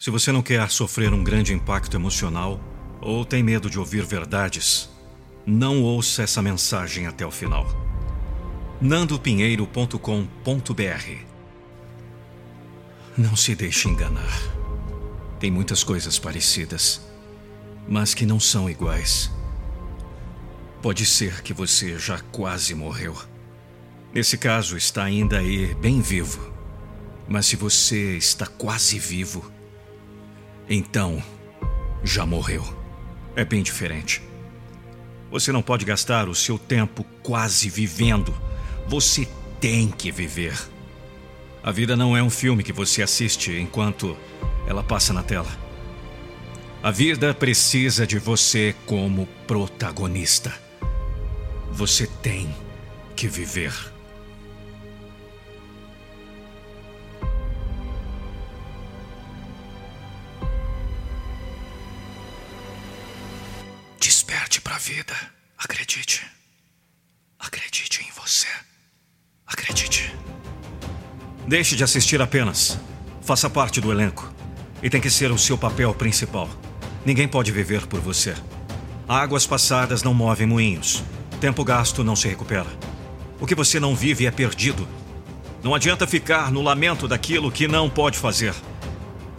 Se você não quer sofrer um grande impacto emocional ou tem medo de ouvir verdades, não ouça essa mensagem até o final. nandopinheiro.com.br Não se deixe enganar. Tem muitas coisas parecidas, mas que não são iguais. Pode ser que você já quase morreu. Nesse caso, está ainda aí bem vivo. Mas se você está quase vivo, então já morreu. É bem diferente. Você não pode gastar o seu tempo quase vivendo. Você tem que viver. A vida não é um filme que você assiste enquanto ela passa na tela. A vida precisa de você como protagonista. Você tem que viver. Vida. Acredite. Acredite em você. Acredite. Deixe de assistir apenas. Faça parte do elenco. E tem que ser o seu papel principal. Ninguém pode viver por você. Águas passadas não movem moinhos. Tempo gasto não se recupera. O que você não vive é perdido. Não adianta ficar no lamento daquilo que não pode fazer.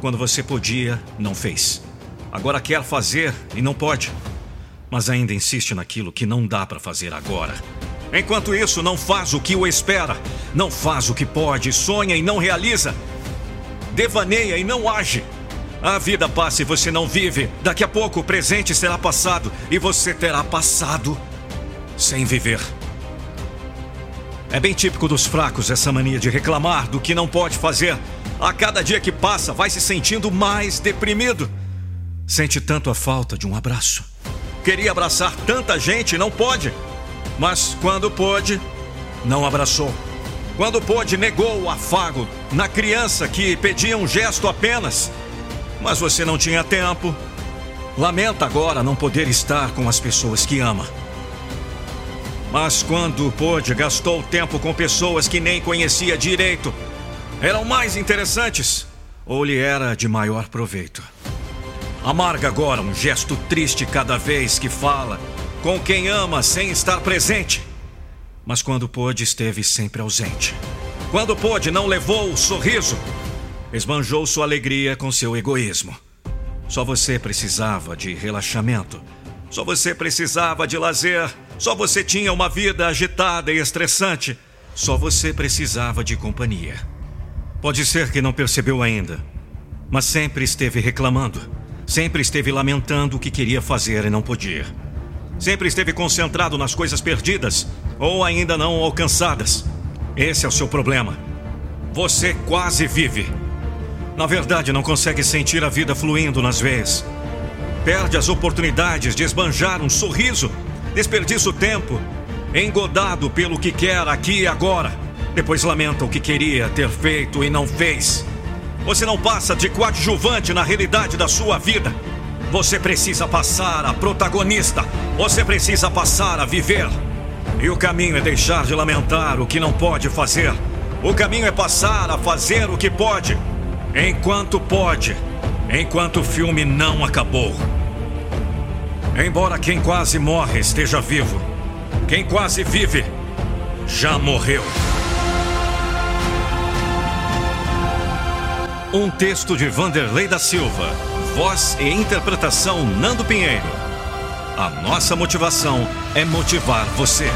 Quando você podia, não fez. Agora quer fazer e não pode. Mas ainda insiste naquilo que não dá para fazer agora. Enquanto isso, não faz o que o espera. Não faz o que pode, sonha e não realiza devaneia e não age. A vida passa e você não vive. Daqui a pouco o presente será passado e você terá passado sem viver. É bem típico dos fracos essa mania de reclamar do que não pode fazer. A cada dia que passa, vai se sentindo mais deprimido. Sente tanto a falta de um abraço. Queria abraçar tanta gente não pode. Mas quando pôde, não abraçou. Quando pôde, negou o afago na criança que pedia um gesto apenas. Mas você não tinha tempo. Lamenta agora não poder estar com as pessoas que ama. Mas quando pôde, gastou tempo com pessoas que nem conhecia direito. Eram mais interessantes ou lhe era de maior proveito. Amarga agora um gesto triste cada vez que fala com quem ama sem estar presente mas quando pôde, esteve sempre ausente. Quando pôde, não levou o sorriso. Esbanjou sua alegria com seu egoísmo. Só você precisava de relaxamento. Só você precisava de lazer. Só você tinha uma vida agitada e estressante. Só você precisava de companhia. Pode ser que não percebeu ainda, mas sempre esteve reclamando. Sempre esteve lamentando o que queria fazer e não podia. Sempre esteve concentrado nas coisas perdidas ou ainda não alcançadas. Esse é o seu problema. Você quase vive. Na verdade, não consegue sentir a vida fluindo nas veias. Perde as oportunidades de esbanjar um sorriso, desperdiça o tempo, engodado pelo que quer aqui e agora. Depois lamenta o que queria ter feito e não fez. Você não passa de coadjuvante na realidade da sua vida. Você precisa passar a protagonista. Você precisa passar a viver. E o caminho é deixar de lamentar o que não pode fazer. O caminho é passar a fazer o que pode, enquanto pode, enquanto o filme não acabou. Embora quem quase morre esteja vivo, quem quase vive já morreu. Um texto de Vanderlei da Silva, voz e interpretação Nando Pinheiro. A nossa motivação é motivar você.